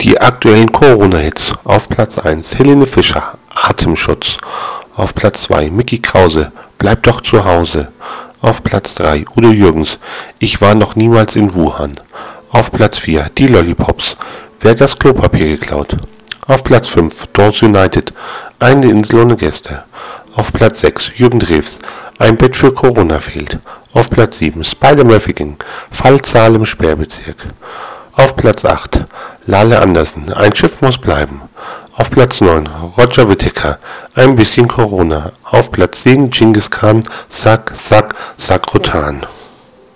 Die aktuellen Corona-Hits. Auf Platz 1 Helene Fischer, Atemschutz. Auf Platz 2 Mickey Krause, Bleib doch zu Hause. Auf Platz 3 Udo Jürgens, Ich war noch niemals in Wuhan. Auf Platz 4 Die Lollipops, Wer das Klopapier geklaut? Auf Platz 5 Dawes United, Eine Insel ohne Gäste. Auf Platz 6 Jürgen Drews, Ein Bett für Corona fehlt. Auf Platz 7 Spider-Murphy Fallzahl im Sperrbezirk. Auf Platz 8 Lale Andersen, Ein Schiff muss bleiben. Auf Platz 9 Roger Whittaker, Ein bisschen Corona. Auf Platz 10 Genghis Khan, Sack, Sack, Sakrotan.